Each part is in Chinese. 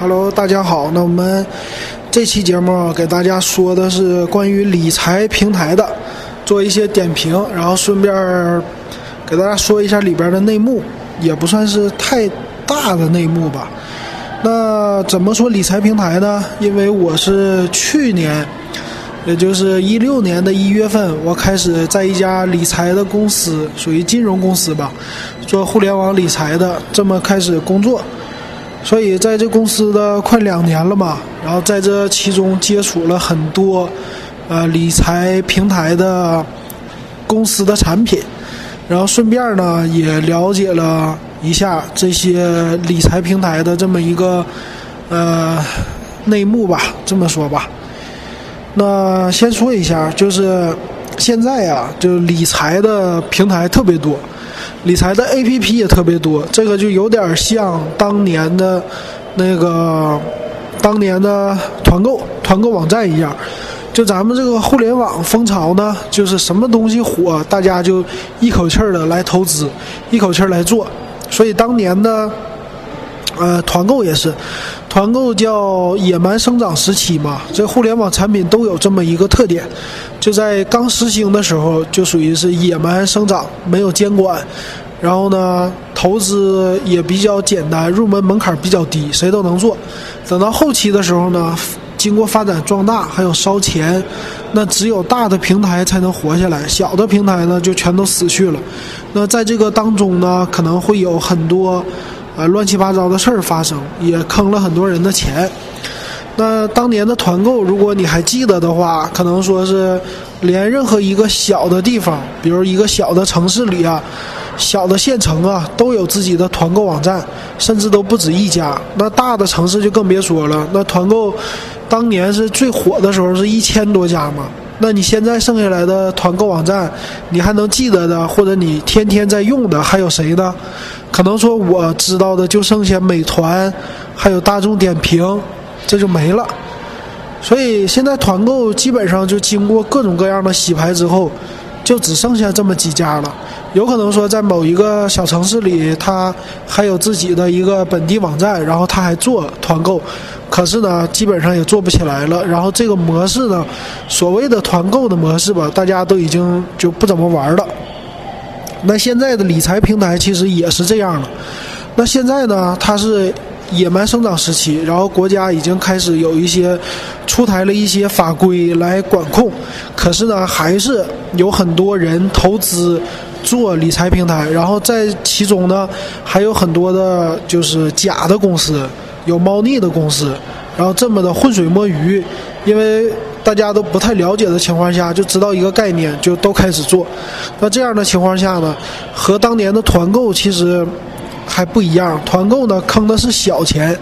Hello，大家好。那我们这期节目给大家说的是关于理财平台的，做一些点评，然后顺便给大家说一下里边的内幕，也不算是太大的内幕吧。那怎么说理财平台呢？因为我是去年，也就是一六年的一月份，我开始在一家理财的公司，属于金融公司吧，做互联网理财的，这么开始工作。所以在这公司的快两年了嘛，然后在这其中接触了很多，呃，理财平台的公司的产品，然后顺便呢也了解了一下这些理财平台的这么一个呃内幕吧，这么说吧。那先说一下，就是现在呀，就理财的平台特别多。理财的 APP 也特别多，这个就有点像当年的，那个当年的团购团购网站一样。就咱们这个互联网风潮呢，就是什么东西火，大家就一口气儿的来投资，一口气儿来做。所以当年的。呃，团购也是，团购叫野蛮生长时期嘛。这互联网产品都有这么一个特点，就在刚实行的时候，就属于是野蛮生长，没有监管，然后呢，投资也比较简单，入门门槛比较低，谁都能做。等到后期的时候呢，经过发展壮大，还有烧钱，那只有大的平台才能活下来，小的平台呢就全都死去了。那在这个当中呢，可能会有很多。啊，乱七八糟的事儿发生，也坑了很多人的钱。那当年的团购，如果你还记得的话，可能说是连任何一个小的地方，比如一个小的城市里啊，小的县城啊，都有自己的团购网站，甚至都不止一家。那大的城市就更别说了。那团购当年是最火的时候，是一千多家嘛。那你现在剩下来的团购网站，你还能记得的，或者你天天在用的，还有谁呢？可能说我知道的就剩下美团，还有大众点评，这就没了。所以现在团购基本上就经过各种各样的洗牌之后，就只剩下这么几家了。有可能说在某一个小城市里，他还有自己的一个本地网站，然后他还做团购。可是呢，基本上也做不起来了。然后这个模式呢，所谓的团购的模式吧，大家都已经就不怎么玩了。那现在的理财平台其实也是这样了。那现在呢，它是野蛮生长时期，然后国家已经开始有一些出台了一些法规来管控。可是呢，还是有很多人投资做理财平台，然后在其中呢，还有很多的就是假的公司。有猫腻的公司，然后这么的浑水摸鱼，因为大家都不太了解的情况下，就知道一个概念，就都开始做。那这样的情况下呢，和当年的团购其实还不一样。团购呢坑的是小钱，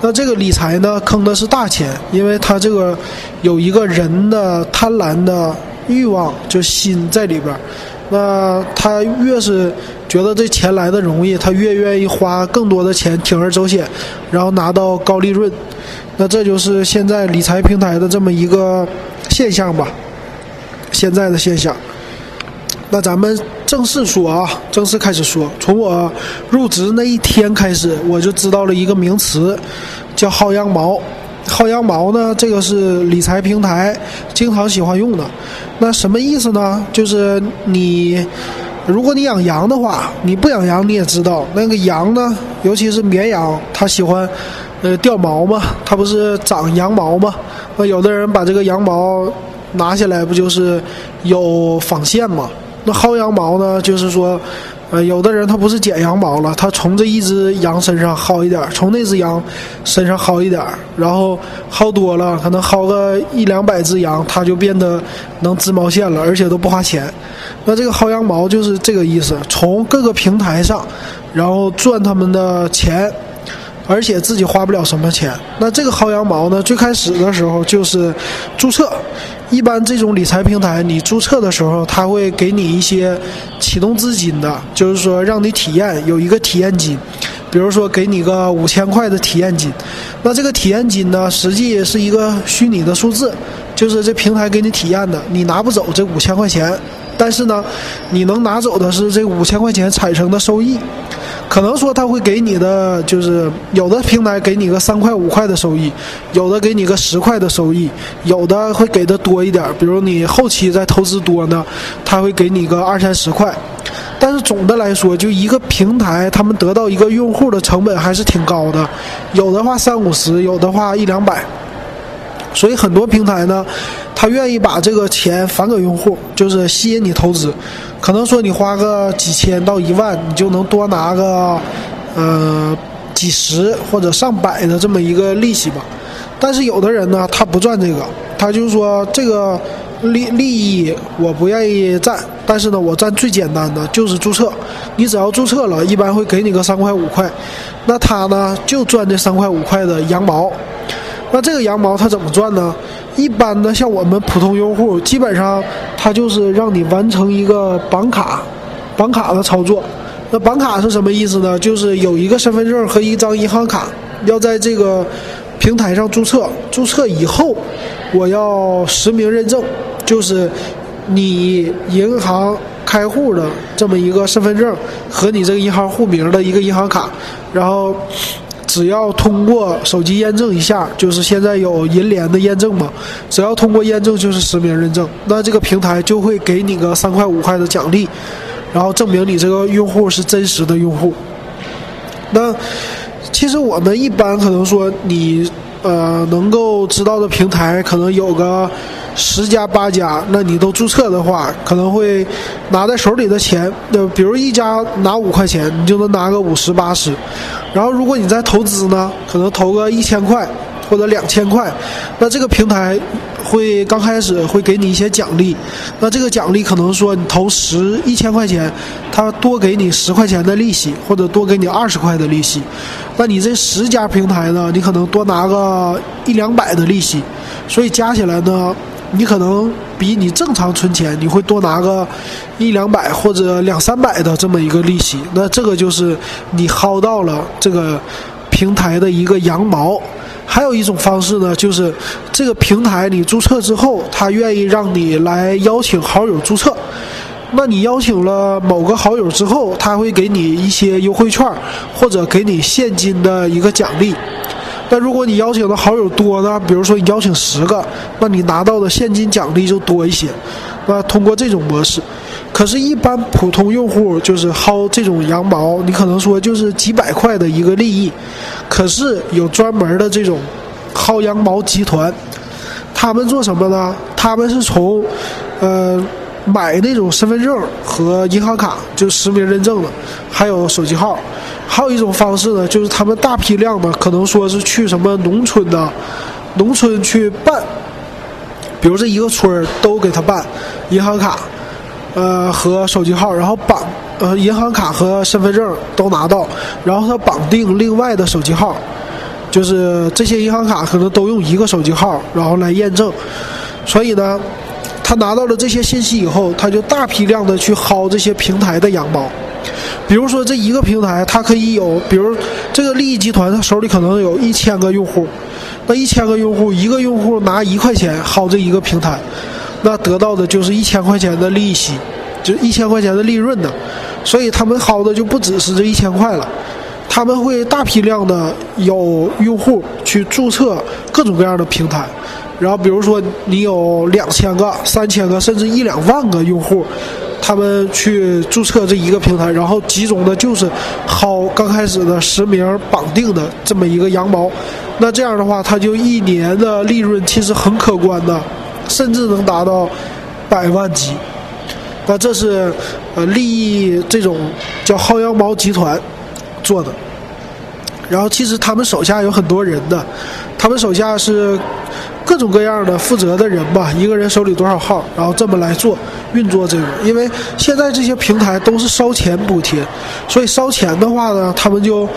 那这个理财呢坑的是大钱，因为它这个有一个人的贪婪的欲望，就心在里边。那他越是觉得这钱来的容易，他越愿意花更多的钱铤而走险，然后拿到高利润。那这就是现在理财平台的这么一个现象吧，现在的现象。那咱们正式说啊，正式开始说。从我入职那一天开始，我就知道了一个名词，叫薅羊毛。薅羊毛呢？这个是理财平台经常喜欢用的。那什么意思呢？就是你，如果你养羊的话，你不养羊你也知道，那个羊呢，尤其是绵羊，它喜欢呃掉毛嘛，它不是长羊毛嘛？那有的人把这个羊毛拿下来，不就是有纺线嘛？那薅羊毛呢，就是说。呃，有的人他不是剪羊毛了，他从这一只羊身上薅一点从那只羊身上薅一点然后薅多了，可能薅个一两百只羊，他就变得能织毛线了，而且都不花钱。那这个薅羊毛就是这个意思，从各个平台上，然后赚他们的钱，而且自己花不了什么钱。那这个薅羊毛呢，最开始的时候就是注册。一般这种理财平台，你注册的时候，它会给你一些启动资金的，就是说让你体验有一个体验金，比如说给你个五千块的体验金。那这个体验金呢，实际是一个虚拟的数字，就是这平台给你体验的，你拿不走这五千块钱，但是呢，你能拿走的是这五千块钱产生的收益。可能说他会给你的就是有的平台给你个三块五块的收益，有的给你个十块的收益，有的会给的多一点，比如你后期再投资多呢，他会给你个二三十块。但是总的来说，就一个平台，他们得到一个用户的成本还是挺高的，有的话三五十，有的话一两百。所以很多平台呢，他愿意把这个钱返给用户，就是吸引你投资。可能说你花个几千到一万，你就能多拿个，呃，几十或者上百的这么一个利息吧。但是有的人呢，他不赚这个，他就说这个利利益我不愿意占，但是呢，我占最简单的就是注册。你只要注册了，一般会给你个三块五块，那他呢就赚这三块五块的羊毛。那这个羊毛它怎么赚呢？一般的像我们普通用户，基本上它就是让你完成一个绑卡，绑卡的操作。那绑卡是什么意思呢？就是有一个身份证和一张银行卡，要在这个平台上注册。注册以后，我要实名认证，就是你银行开户的这么一个身份证和你这个银行户名的一个银行卡，然后。只要通过手机验证一下，就是现在有银联的验证嘛，只要通过验证就是实名认证，那这个平台就会给你个三块五块的奖励，然后证明你这个用户是真实的用户。那其实我们一般可能说你呃能够知道的平台可能有个。十家八家，那你都注册的话，可能会拿在手里的钱，就比如一家拿五块钱，你就能拿个五十八十。然后如果你再投资呢，可能投个一千块或者两千块，那这个平台会刚开始会给你一些奖励。那这个奖励可能说你投十一千块钱，他多给你十块钱的利息，或者多给你二十块的利息。那你这十家平台呢，你可能多拿个一两百的利息，所以加起来呢。你可能比你正常存钱，你会多拿个一两百或者两三百的这么一个利息，那这个就是你薅到了这个平台的一个羊毛。还有一种方式呢，就是这个平台你注册之后，他愿意让你来邀请好友注册。那你邀请了某个好友之后，他会给你一些优惠券，或者给你现金的一个奖励。但如果你邀请的好友多呢？比如说你邀请十个，那你拿到的现金奖励就多一些。那通过这种模式，可是，一般普通用户就是薅这种羊毛，你可能说就是几百块的一个利益。可是有专门的这种薅羊毛集团，他们做什么呢？他们是从呃买那种身份证和银行卡，就实名认证的，还有手机号。还有一种方式呢，就是他们大批量的，可能说是去什么农村的，农村去办，比如这一个村都给他办银行卡，呃和手机号，然后绑呃银行卡和身份证都拿到，然后他绑定另外的手机号，就是这些银行卡可能都用一个手机号，然后来验证，所以呢，他拿到了这些信息以后，他就大批量的去薅这些平台的羊毛。比如说，这一个平台，它可以有，比如这个利益集团，他手里可能有一千个用户，那一千个用户，一个用户拿一块钱薅这一个平台，那得到的就是一千块钱的利息，就一千块钱的利润呢。所以他们薅的就不只是这一千块了，他们会大批量的有用户去注册各种各样的平台，然后比如说你有两千个、三千个，甚至一两万个用户。他们去注册这一个平台，然后集中的就是薅刚开始的实名绑定的这么一个羊毛，那这样的话，他就一年的利润其实很可观的，甚至能达到百万级。那这是呃利益这种叫薅羊毛集团做的，然后其实他们手下有很多人的，他们手下是。各种各样的负责的人吧，一个人手里多少号，然后这么来做运作这个。因为现在这些平台都是烧钱补贴，所以烧钱的话呢，他们就，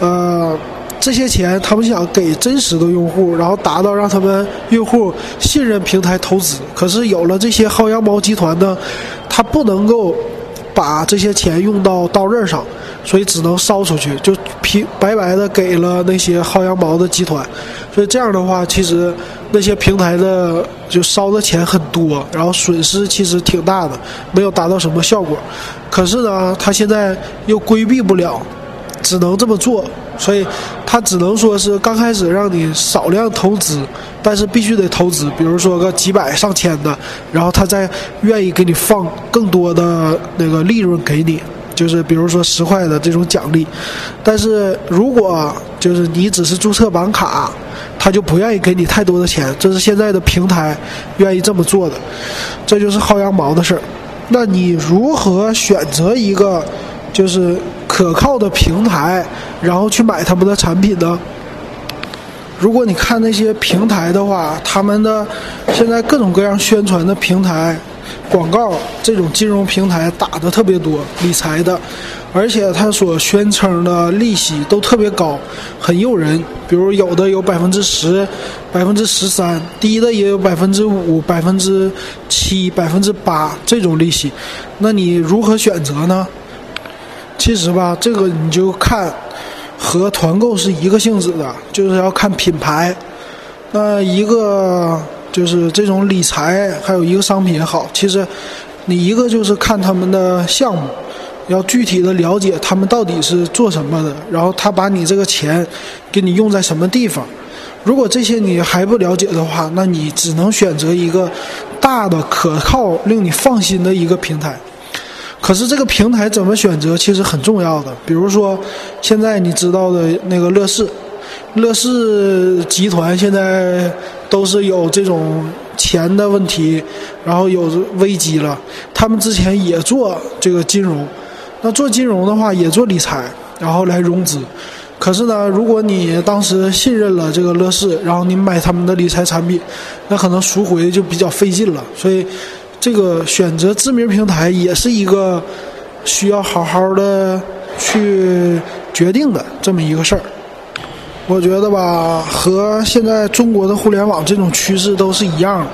呃，这些钱他们想给真实的用户，然后达到让他们用户信任平台投资。可是有了这些薅羊毛集团呢，他不能够把这些钱用到刀刃上。所以只能烧出去，就平白白的给了那些薅羊毛的集团，所以这样的话，其实那些平台的就烧的钱很多，然后损失其实挺大的，没有达到什么效果。可是呢，他现在又规避不了，只能这么做，所以他只能说是刚开始让你少量投资，但是必须得投资，比如说个几百上千的，然后他再愿意给你放更多的那个利润给你。就是比如说十块的这种奖励，但是如果就是你只是注册绑卡，他就不愿意给你太多的钱。这是现在的平台愿意这么做的，这就是薅羊毛的事儿。那你如何选择一个就是可靠的平台，然后去买他们的产品呢？如果你看那些平台的话，他们的现在各种各样宣传的平台。广告这种金融平台打的特别多，理财的，而且他所宣称的利息都特别高，很诱人。比如有的有百分之十、百分之十三，低的也有百分之五、百分之七、百分之八这种利息。那你如何选择呢？其实吧，这个你就看和团购是一个性质的，就是要看品牌。那一个。就是这种理财，还有一个商品好。其实，你一个就是看他们的项目，要具体的了解他们到底是做什么的，然后他把你这个钱给你用在什么地方。如果这些你还不了解的话，那你只能选择一个大的、可靠、令你放心的一个平台。可是这个平台怎么选择，其实很重要的。比如说，现在你知道的那个乐视。乐视集团现在都是有这种钱的问题，然后有危机了。他们之前也做这个金融，那做金融的话也做理财，然后来融资。可是呢，如果你当时信任了这个乐视，然后你买他们的理财产品，那可能赎回就比较费劲了。所以，这个选择知名平台也是一个需要好好的去决定的这么一个事儿。我觉得吧，和现在中国的互联网这种趋势都是一样的，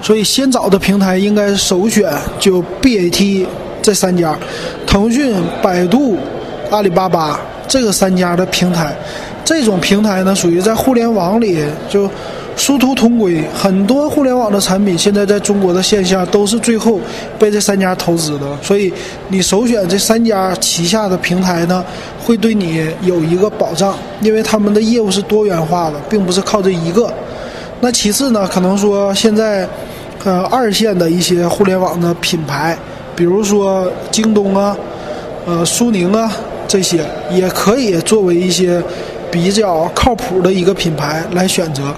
所以先找的平台应该首选就 BAT 这三家，腾讯、百度、阿里巴巴这个三家的平台，这种平台呢属于在互联网里就。殊途同归，很多互联网的产品现在在中国的线下都是最后被这三家投资的，所以你首选这三家旗下的平台呢，会对你有一个保障，因为他们的业务是多元化的，并不是靠这一个。那其次呢，可能说现在，呃，二线的一些互联网的品牌，比如说京东啊，呃，苏宁啊这些，也可以作为一些比较靠谱的一个品牌来选择。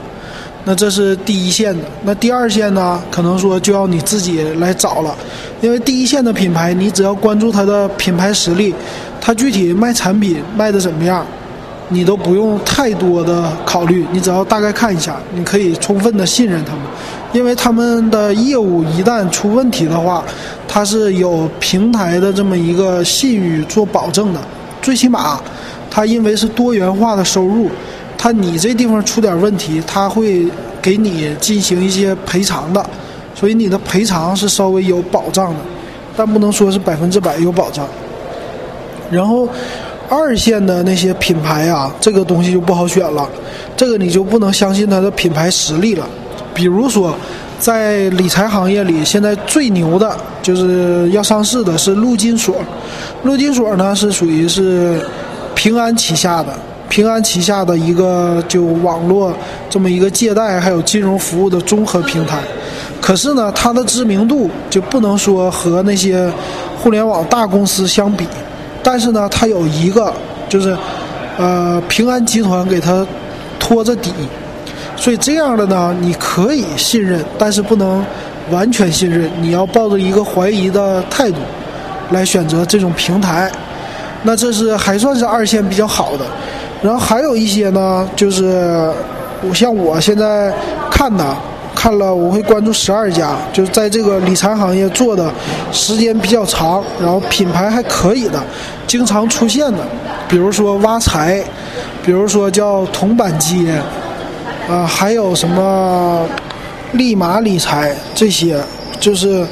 那这是第一线的，那第二线呢？可能说就要你自己来找了，因为第一线的品牌，你只要关注它的品牌实力，它具体卖产品卖的怎么样，你都不用太多的考虑，你只要大概看一下，你可以充分的信任他们，因为他们的业务一旦出问题的话，它是有平台的这么一个信誉做保证的，最起码，它因为是多元化的收入。他你这地方出点问题，他会给你进行一些赔偿的，所以你的赔偿是稍微有保障的，但不能说是百分之百有保障。然后二线的那些品牌啊，这个东西就不好选了，这个你就不能相信它的品牌实力了。比如说，在理财行业里，现在最牛的就是要上市的是陆金所，陆金所呢是属于是平安旗下的。平安旗下的一个就网络这么一个借贷还有金融服务的综合平台，可是呢，它的知名度就不能说和那些互联网大公司相比，但是呢，它有一个就是，呃，平安集团给它托着底，所以这样的呢，你可以信任，但是不能完全信任，你要抱着一个怀疑的态度来选择这种平台，那这是还算是二线比较好的。然后还有一些呢，就是我像我现在看的，看了我会关注十二家，就是在这个理财行业做的时间比较长，然后品牌还可以的，经常出现的，比如说挖财，比如说叫铜板街，啊，还有什么立马理财这些，就是，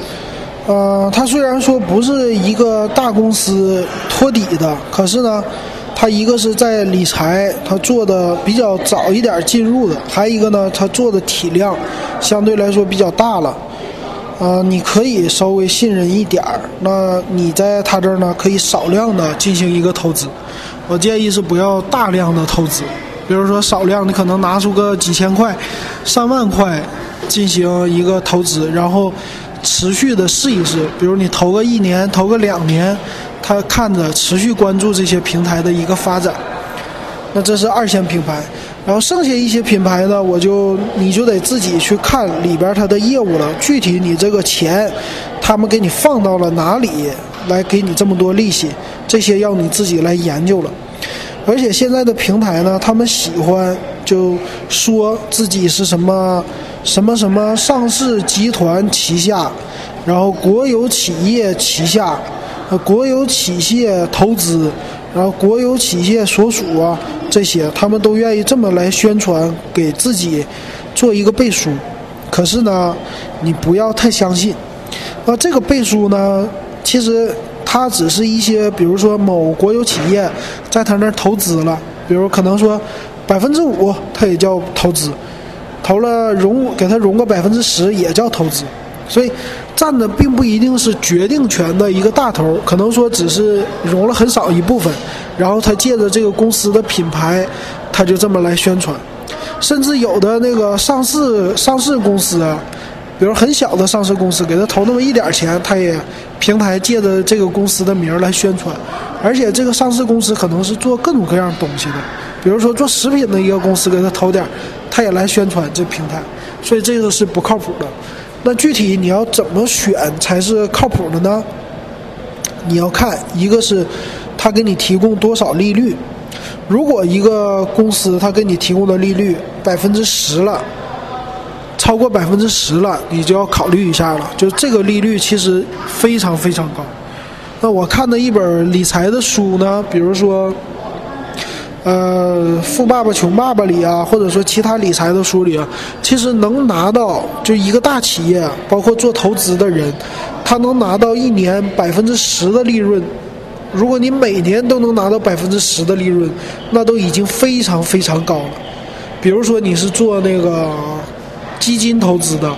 呃，它虽然说不是一个大公司托底的，可是呢。它一个是在理财，它做的比较早一点进入的，还有一个呢，它做的体量相对来说比较大了，呃，你可以稍微信任一点儿。那你在他这儿呢，可以少量的进行一个投资。我建议是不要大量的投资，比如说少量，你可能拿出个几千块、上万块进行一个投资，然后持续的试一试，比如你投个一年、投个两年。他看着持续关注这些平台的一个发展，那这是二线品牌，然后剩下一些品牌呢，我就你就得自己去看里边它的业务了。具体你这个钱，他们给你放到了哪里来给你这么多利息，这些要你自己来研究了。而且现在的平台呢，他们喜欢就说自己是什么什么什么上市集团旗下，然后国有企业旗下。呃国有企业投资，然后国有企业所属啊，这些他们都愿意这么来宣传，给自己做一个背书。可是呢，你不要太相信。那这个背书呢，其实它只是一些，比如说某国有企业在他那儿投资了，比如可能说百分之五，它也叫投资；投了融，给他融个百分之十，也叫投资。所以，占的并不一定是决定权的一个大头，可能说只是融了很少一部分，然后他借着这个公司的品牌，他就这么来宣传。甚至有的那个上市上市公司，比如很小的上市公司，给他投那么一点钱，他也平台借着这个公司的名儿来宣传。而且这个上市公司可能是做各种各样东西的，比如说做食品的一个公司，给他投点儿，他也来宣传这平台。所以这个是不靠谱的。那具体你要怎么选才是靠谱的呢？你要看一个是他给你提供多少利率，如果一个公司他给你提供的利率百分之十了，超过百分之十了，你就要考虑一下了。就这个利率其实非常非常高。那我看的一本理财的书呢，比如说。呃，富爸爸穷爸爸里啊，或者说其他理财的书里啊，其实能拿到就一个大企业，包括做投资的人，他能拿到一年百分之十的利润。如果你每年都能拿到百分之十的利润，那都已经非常非常高了。比如说你是做那个基金投资的，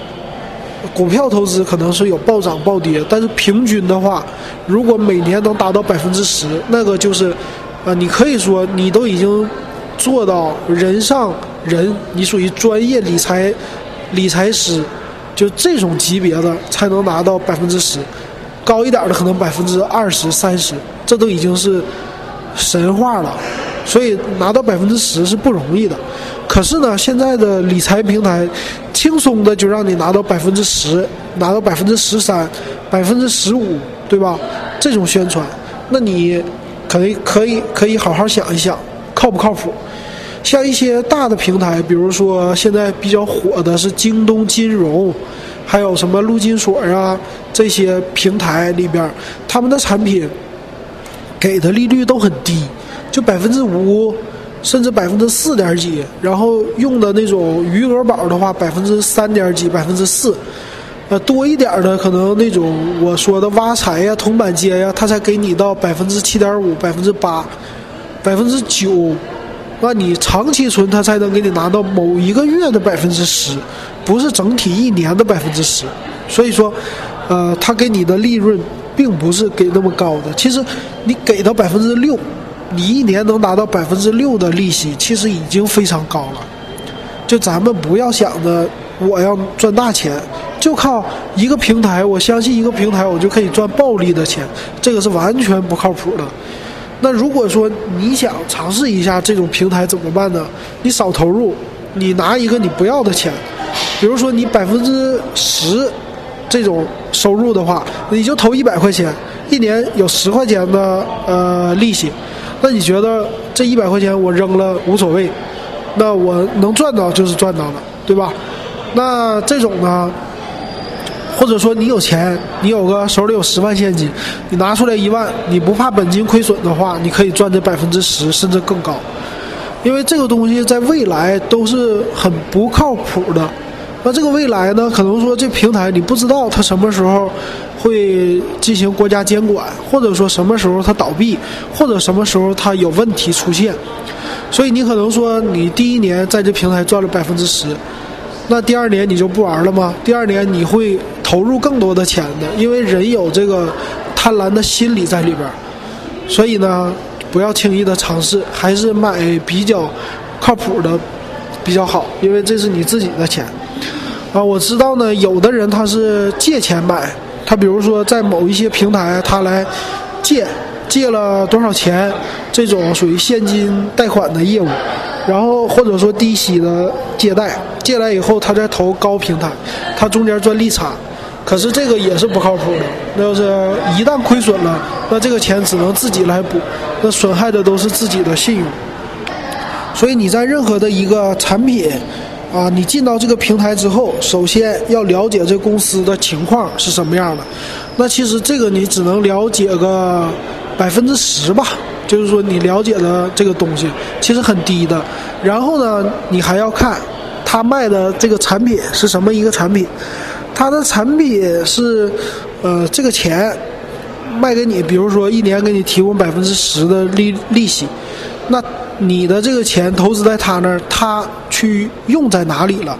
股票投资可能是有暴涨暴跌，但是平均的话，如果每年能达到百分之十，那个就是。啊，你可以说你都已经做到人上人，你属于专业理财理财师，就这种级别的才能拿到百分之十，高一点的可能百分之二十三十，这都已经是神话了。所以拿到百分之十是不容易的。可是呢，现在的理财平台轻松的就让你拿到百分之十，拿到百分之十三、百分之十五，对吧？这种宣传，那你。可以可以可以好好想一想，靠不靠谱？像一些大的平台，比如说现在比较火的是京东金融，还有什么陆金所啊这些平台里边，他们的产品给的利率都很低，就百分之五，甚至百分之四点几，然后用的那种余额宝的话，百分之三点几，百分之四。呃，多一点的可能那种我说的挖财呀、铜板街呀，他才给你到百分之七点五、百分之八、百分之九，那你长期存，他才能给你拿到某一个月的百分之十，不是整体一年的百分之十。所以说，呃，他给你的利润并不是给那么高的。其实你给到百分之六，你一年能拿到百分之六的利息，其实已经非常高了。就咱们不要想着我要赚大钱。就靠一个平台，我相信一个平台，我就可以赚暴利的钱，这个是完全不靠谱的。那如果说你想尝试一下这种平台怎么办呢？你少投入，你拿一个你不要的钱，比如说你百分之十这种收入的话，你就投一百块钱，一年有十块钱的呃利息，那你觉得这一百块钱我扔了无所谓？那我能赚到就是赚到了，对吧？那这种呢？或者说你有钱，你有个手里有十万现金，你拿出来一万，你不怕本金亏损的话，你可以赚这百分之十甚至更高，因为这个东西在未来都是很不靠谱的，那这个未来呢，可能说这平台你不知道它什么时候会进行国家监管，或者说什么时候它倒闭，或者什么时候它有问题出现。所以你可能说你第一年在这平台赚了百分之十，那第二年你就不玩了吗？第二年你会投入更多的钱的，因为人有这个贪婪的心理在里边。所以呢，不要轻易的尝试，还是买比较靠谱的比较好，因为这是你自己的钱。啊，我知道呢，有的人他是借钱买，他比如说在某一些平台，他来借，借了多少钱，这种属于现金贷款的业务，然后或者说低息的借贷，借来以后他再投高平台，他中间赚利差。可是这个也是不靠谱的，那要是一旦亏损了，那这个钱只能自己来补，那损害的都是自己的信用。所以你在任何的一个产品，啊，你进到这个平台之后，首先要了解这公司的情况是什么样的。那其实这个你只能了解个百分之十吧，就是说你了解的这个东西其实很低的。然后呢，你还要看他卖的这个产品是什么一个产品。他的产品是，呃，这个钱卖给你，比如说一年给你提供百分之十的利利息，那你的这个钱投资在他那儿，他去用在哪里了？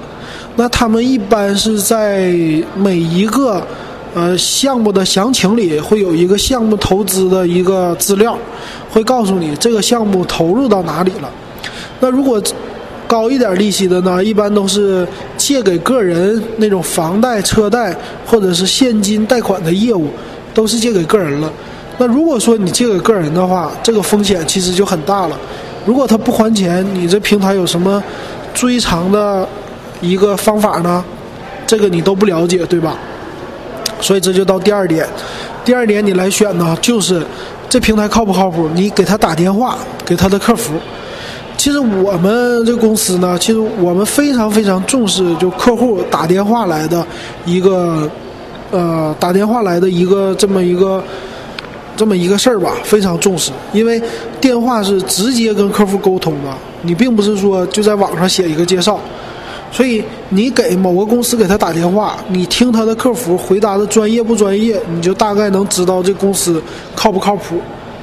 那他们一般是在每一个呃项目的详情里会有一个项目投资的一个资料，会告诉你这个项目投入到哪里了。那如果高一点利息的呢，一般都是借给个人那种房贷、车贷或者是现金贷款的业务，都是借给个人了。那如果说你借给个人的话，这个风险其实就很大了。如果他不还钱，你这平台有什么追偿的一个方法呢？这个你都不了解，对吧？所以这就到第二点，第二点你来选呢，就是这平台靠不靠谱？你给他打电话，给他的客服。其实我们这公司呢，其实我们非常非常重视就客户打电话来的一个，呃，打电话来的一个这么一个这么一个事儿吧，非常重视，因为电话是直接跟客户沟通的，你并不是说就在网上写一个介绍，所以你给某个公司给他打电话，你听他的客服回答的专业不专业，你就大概能知道这公司靠不靠谱，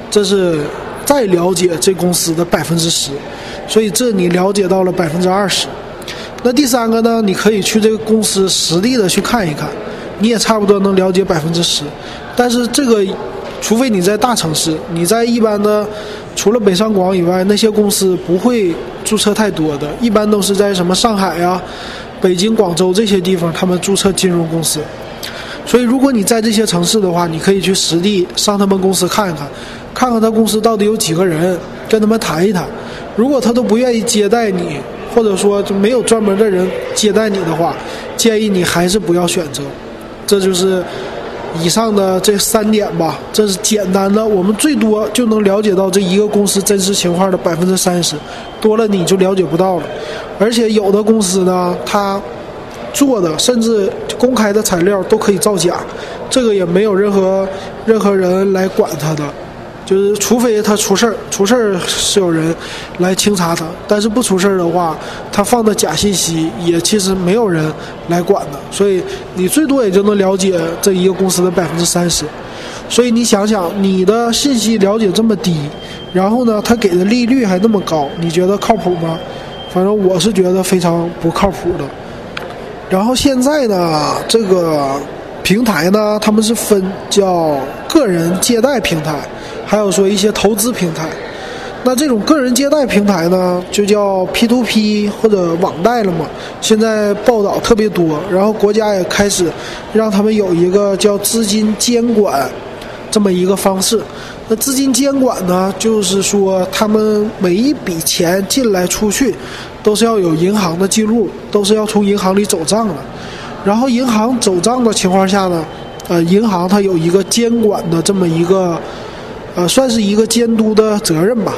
这是再了解这公司的百分之十。所以这你了解到了百分之二十，那第三个呢？你可以去这个公司实地的去看一看，你也差不多能了解百分之十。但是这个，除非你在大城市，你在一般的，除了北上广以外，那些公司不会注册太多的，一般都是在什么上海呀、北京、广州这些地方，他们注册金融公司。所以如果你在这些城市的话，你可以去实地上他们公司看一看，看看他公司到底有几个人，跟他们谈一谈。如果他都不愿意接待你，或者说就没有专门的人接待你的话，建议你还是不要选择。这就是以上的这三点吧，这是简单的，我们最多就能了解到这一个公司真实情况的百分之三十，多了你就了解不到了。而且有的公司呢，他做的甚至公开的材料都可以造假，这个也没有任何任何人来管他的。就是除非他出事儿，出事儿是有人来清查他，但是不出事儿的话，他放的假信息也其实没有人来管的，所以你最多也就能了解这一个公司的百分之三十。所以你想想，你的信息了解这么低，然后呢，他给的利率还那么高，你觉得靠谱吗？反正我是觉得非常不靠谱的。然后现在呢，这个平台呢，他们是分叫个人借贷平台。还有说一些投资平台，那这种个人借贷平台呢，就叫 P to P 或者网贷了嘛。现在报道特别多，然后国家也开始让他们有一个叫资金监管这么一个方式。那资金监管呢，就是说他们每一笔钱进来出去都是要有银行的记录，都是要从银行里走账的。然后银行走账的情况下呢，呃，银行它有一个监管的这么一个。呃，算是一个监督的责任吧。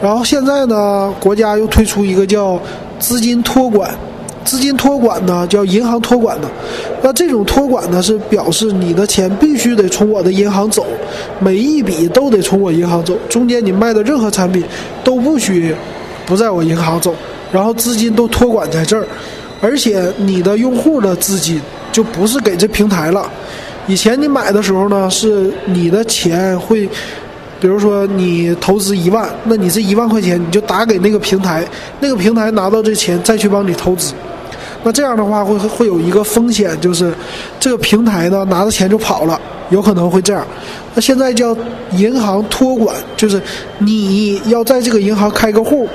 然后现在呢，国家又推出一个叫资金托管，资金托管呢叫银行托管的。那这种托管呢是表示你的钱必须得从我的银行走，每一笔都得从我银行走，中间你卖的任何产品都不许不在我银行走，然后资金都托管在这儿。而且你的用户的资金就不是给这平台了。以前你买的时候呢，是你的钱会。比如说你投资一万，那你这一万块钱你就打给那个平台，那个平台拿到这钱再去帮你投资，那这样的话会会有一个风险，就是这个平台呢拿着钱就跑了，有可能会这样。那现在叫银行托管，就是你要在这个银行开个户，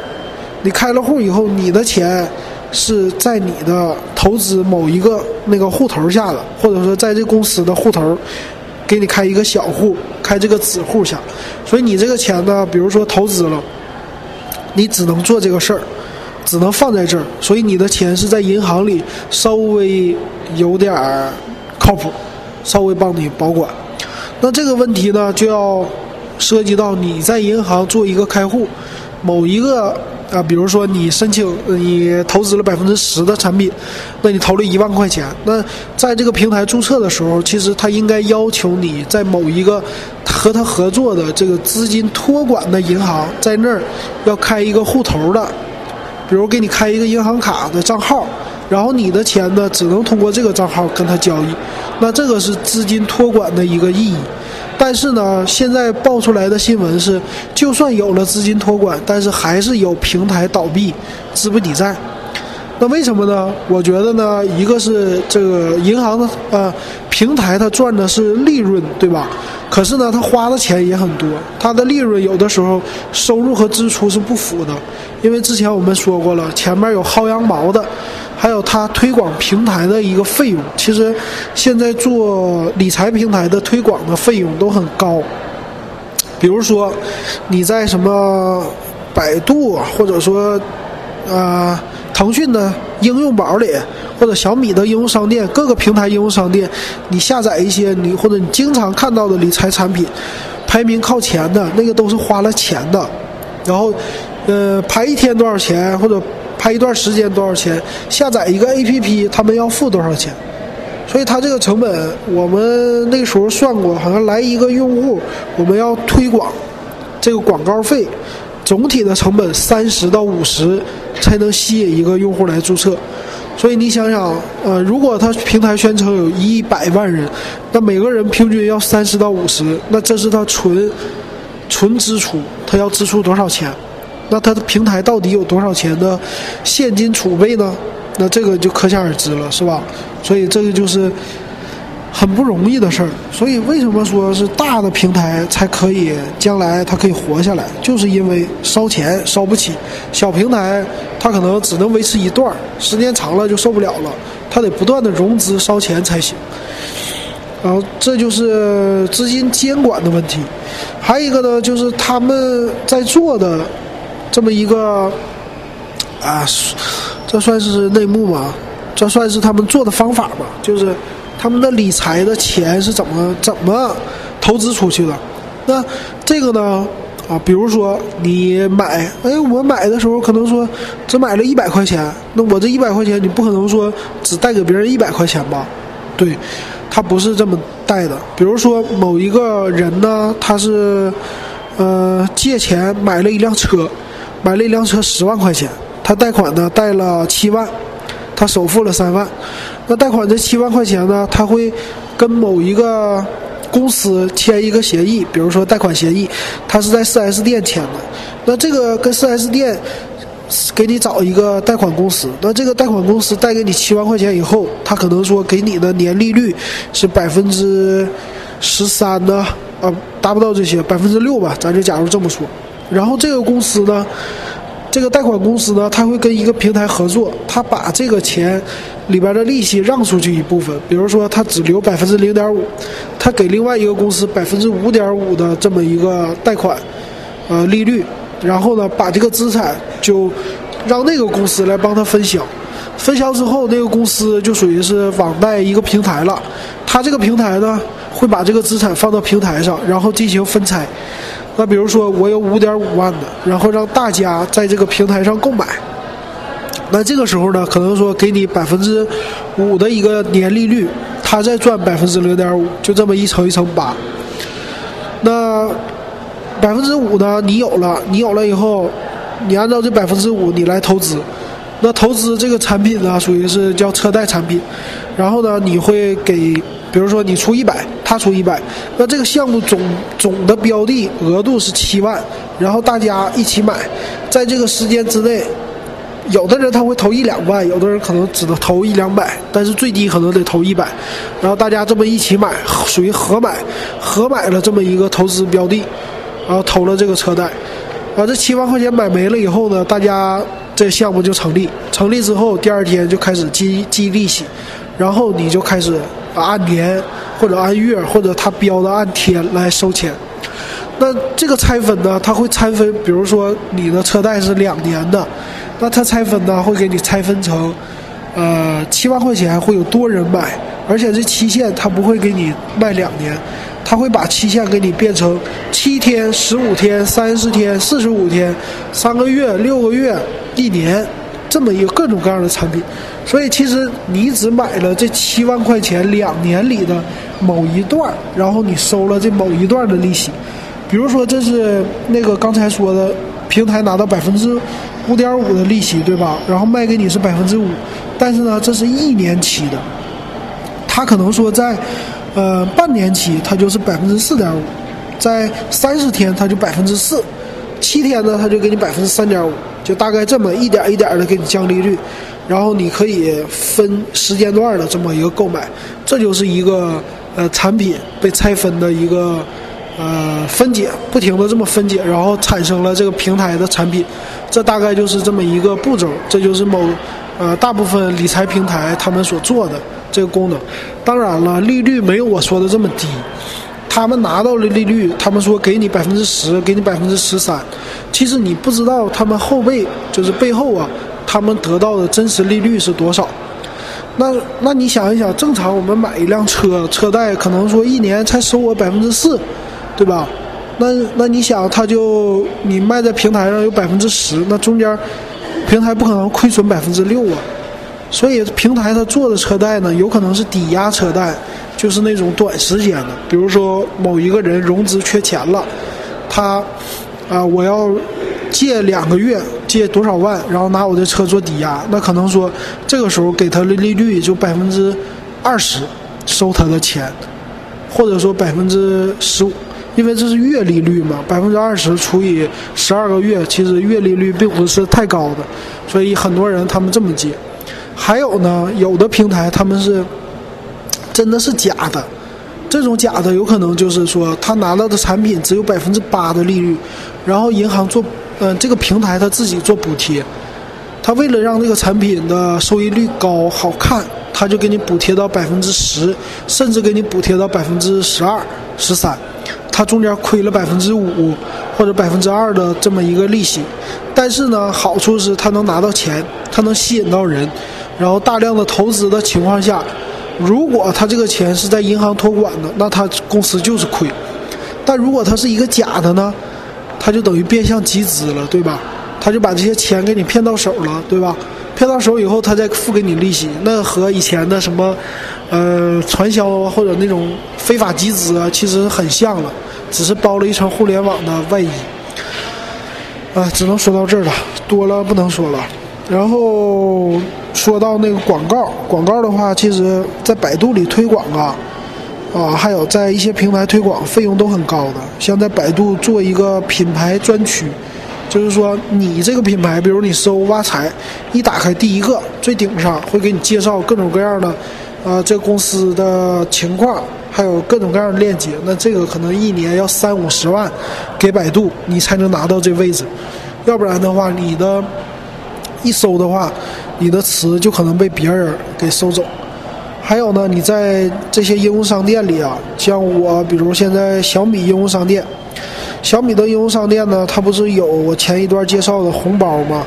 你开了户以后，你的钱是在你的投资某一个那个户头下的，或者说在这公司的户头。给你开一个小户，开这个子户下，所以你这个钱呢，比如说投资了，你只能做这个事儿，只能放在这儿，所以你的钱是在银行里稍微有点儿靠谱，稍微帮你保管。那这个问题呢，就要涉及到你在银行做一个开户，某一个。啊，比如说你申请，你投资了百分之十的产品，那你投了一万块钱，那在这个平台注册的时候，其实他应该要求你在某一个和他合作的这个资金托管的银行，在那儿要开一个户头的，比如给你开一个银行卡的账号，然后你的钱呢只能通过这个账号跟他交易，那这个是资金托管的一个意义。但是呢，现在爆出来的新闻是，就算有了资金托管，但是还是有平台倒闭，资不抵债。那为什么呢？我觉得呢，一个是这个银行的呃平台，它赚的是利润，对吧？可是呢，它花的钱也很多，它的利润有的时候收入和支出是不符的，因为之前我们说过了，前面有薅羊毛的。还有它推广平台的一个费用，其实现在做理财平台的推广的费用都很高。比如说你在什么百度或者说呃腾讯的应用宝里，或者小米的应用商店，各个平台应用商店，你下载一些你或者你经常看到的理财产品，排名靠前的那个都是花了钱的。然后呃排一天多少钱或者。排一段时间多少钱？下载一个 APP，他们要付多少钱？所以它这个成本，我们那时候算过，好像来一个用户，我们要推广这个广告费，总体的成本三十到五十才能吸引一个用户来注册。所以你想想，呃，如果他平台宣称有一百万人，那每个人平均要三十到五十，那这是他纯纯支出，他要支出多少钱？那他的平台到底有多少钱的现金储备呢？那这个就可想而知了，是吧？所以这个就是很不容易的事儿。所以为什么说是大的平台才可以将来它可以活下来？就是因为烧钱烧不起，小平台它可能只能维持一段儿，时间长了就受不了了，它得不断的融资烧钱才行。然后这就是资金监管的问题。还有一个呢，就是他们在做的。这么一个啊，这算是内幕吗？这算是他们做的方法吧？就是他们的理财的钱是怎么怎么投资出去的？那这个呢？啊，比如说你买，哎，我买的时候可能说只买了一百块钱，那我这一百块钱你不可能说只贷给别人一百块钱吧？对，他不是这么贷的。比如说某一个人呢，他是呃借钱买了一辆车。买了一辆车十万块钱，他贷款呢贷了七万，他首付了三万，那贷款这七万块钱呢，他会跟某一个公司签一个协议，比如说贷款协议，他是在 4S 店签的，那这个跟 4S 店给你找一个贷款公司，那这个贷款公司贷给你七万块钱以后，他可能说给你的年利率是百分之十三呢，啊，达不到这些，百分之六吧，咱就假如这么说。然后这个公司呢，这个贷款公司呢，他会跟一个平台合作，他把这个钱里边的利息让出去一部分，比如说他只留百分之零点五，他给另外一个公司百分之五点五的这么一个贷款，呃利率，然后呢把这个资产就让那个公司来帮他分销，分销之后那个公司就属于是网贷一个平台了，他这个平台呢会把这个资产放到平台上，然后进行分拆。那比如说，我有五点五万的，然后让大家在这个平台上购买。那这个时候呢，可能说给你百分之五的一个年利率，他再赚百分之零点五，就这么一乘一乘八。那百分之五呢，你有了，你有了以后，你按照这百分之五你来投资，那投资这个产品呢，属于是叫车贷产品。然后呢，你会给，比如说你出一百，他出一百，那这个项目总总的标的额度是七万，然后大家一起买，在这个时间之内，有的人他会投一两万，有的人可能只能投一两百，但是最低可能得投一百，然后大家这么一起买，属于合买，合买了这么一个投资标的，然后投了这个车贷，把，这七万块钱买没了以后呢，大家这项目就成立，成立之后第二天就开始记记利息。然后你就开始按年或者按月或者他标的按天来收钱。那这个拆分呢，它会拆分，比如说你的车贷是两年的，那它拆分呢会给你拆分成，呃七万块钱会有多人买，而且这期限它不会给你卖两年，它会把期限给你变成七天、十五天、三十天、四十五天、三个月、六个月、一年。这么一个各种各样的产品，所以其实你只买了这七万块钱两年里的某一段，然后你收了这某一段的利息。比如说这是那个刚才说的平台拿到百分之五点五的利息，对吧？然后卖给你是百分之五，但是呢，这是一年期的，他可能说在呃半年期它就是百分之四点五，在三十天它就百分之四，七天呢它就给你百分之三点五。就大概这么一点一点的给你降利率，然后你可以分时间段的这么一个购买，这就是一个呃产品被拆分的一个呃分解，不停的这么分解，然后产生了这个平台的产品，这大概就是这么一个步骤，这就是某呃大部分理财平台他们所做的这个功能。当然了，利率没有我说的这么低。他们拿到了利率，他们说给你百分之十，给你百分之十三。其实你不知道他们后背就是背后啊，他们得到的真实利率是多少。那那你想一想，正常我们买一辆车，车贷可能说一年才收我百分之四，对吧？那那你想，他就你卖在平台上有百分之十，那中间平台不可能亏损百分之六啊。所以平台他做的车贷呢，有可能是抵押车贷。就是那种短时间的，比如说某一个人融资缺钱了，他啊，我要借两个月，借多少万，然后拿我的车做抵押，那可能说这个时候给他的利率就百分之二十，收他的钱，或者说百分之十五，因为这是月利率嘛，百分之二十除以十二个月，其实月利率并不是太高的，所以很多人他们这么借。还有呢，有的平台他们是。真的是假的，这种假的有可能就是说他拿到的产品只有百分之八的利率，然后银行做，嗯，这个平台他自己做补贴，他为了让这个产品的收益率高好看，他就给你补贴到百分之十，甚至给你补贴到百分之十二、十三，他中间亏了百分之五或者百分之二的这么一个利息，但是呢，好处是他能拿到钱，他能吸引到人，然后大量的投资的情况下。如果他这个钱是在银行托管的，那他公司就是亏；但如果他是一个假的呢，他就等于变相集资了，对吧？他就把这些钱给你骗到手了，对吧？骗到手以后，他再付给你利息，那和以前的什么，呃，传销啊或者那种非法集资啊，其实很像了，只是包了一层互联网的外衣。啊，只能说到这儿了，多了不能说了。然后。说到那个广告，广告的话，其实，在百度里推广啊，啊，还有在一些平台推广，费用都很高的。像在百度做一个品牌专区，就是说你这个品牌，比如你搜挖财，一打开第一个最顶上会给你介绍各种各样的，啊，这公司的情况，还有各种各样的链接。那这个可能一年要三五十万给百度，你才能拿到这位置，要不然的话，你的一搜的话。你的词就可能被别人给收走，还有呢，你在这些应用商店里啊，像我，比如现在小米应用商店，小米的应用商店呢，它不是有我前一段介绍的红包吗？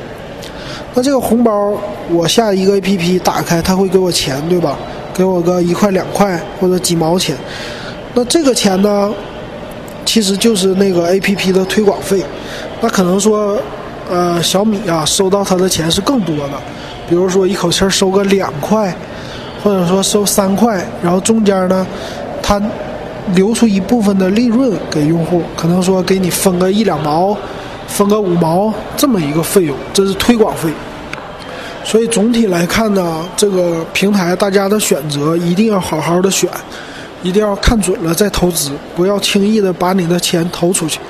那这个红包，我下一个 APP 打开，它会给我钱，对吧？给我个一块两块或者几毛钱，那这个钱呢，其实就是那个 APP 的推广费，那可能说，呃，小米啊，收到它的钱是更多的。比如说一口气收个两块，或者说收三块，然后中间呢，他留出一部分的利润给用户，可能说给你分个一两毛，分个五毛这么一个费用，这是推广费。所以总体来看呢，这个平台大家的选择一定要好好的选，一定要看准了再投资，不要轻易的把你的钱投出去。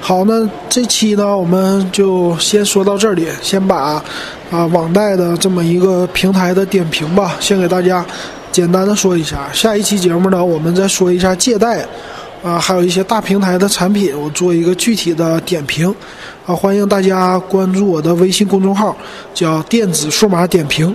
好，那这期呢，我们就先说到这里，先把啊网贷的这么一个平台的点评吧，先给大家简单的说一下。下一期节目呢，我们再说一下借贷，啊，还有一些大平台的产品，我做一个具体的点评。啊，欢迎大家关注我的微信公众号，叫电子数码点评。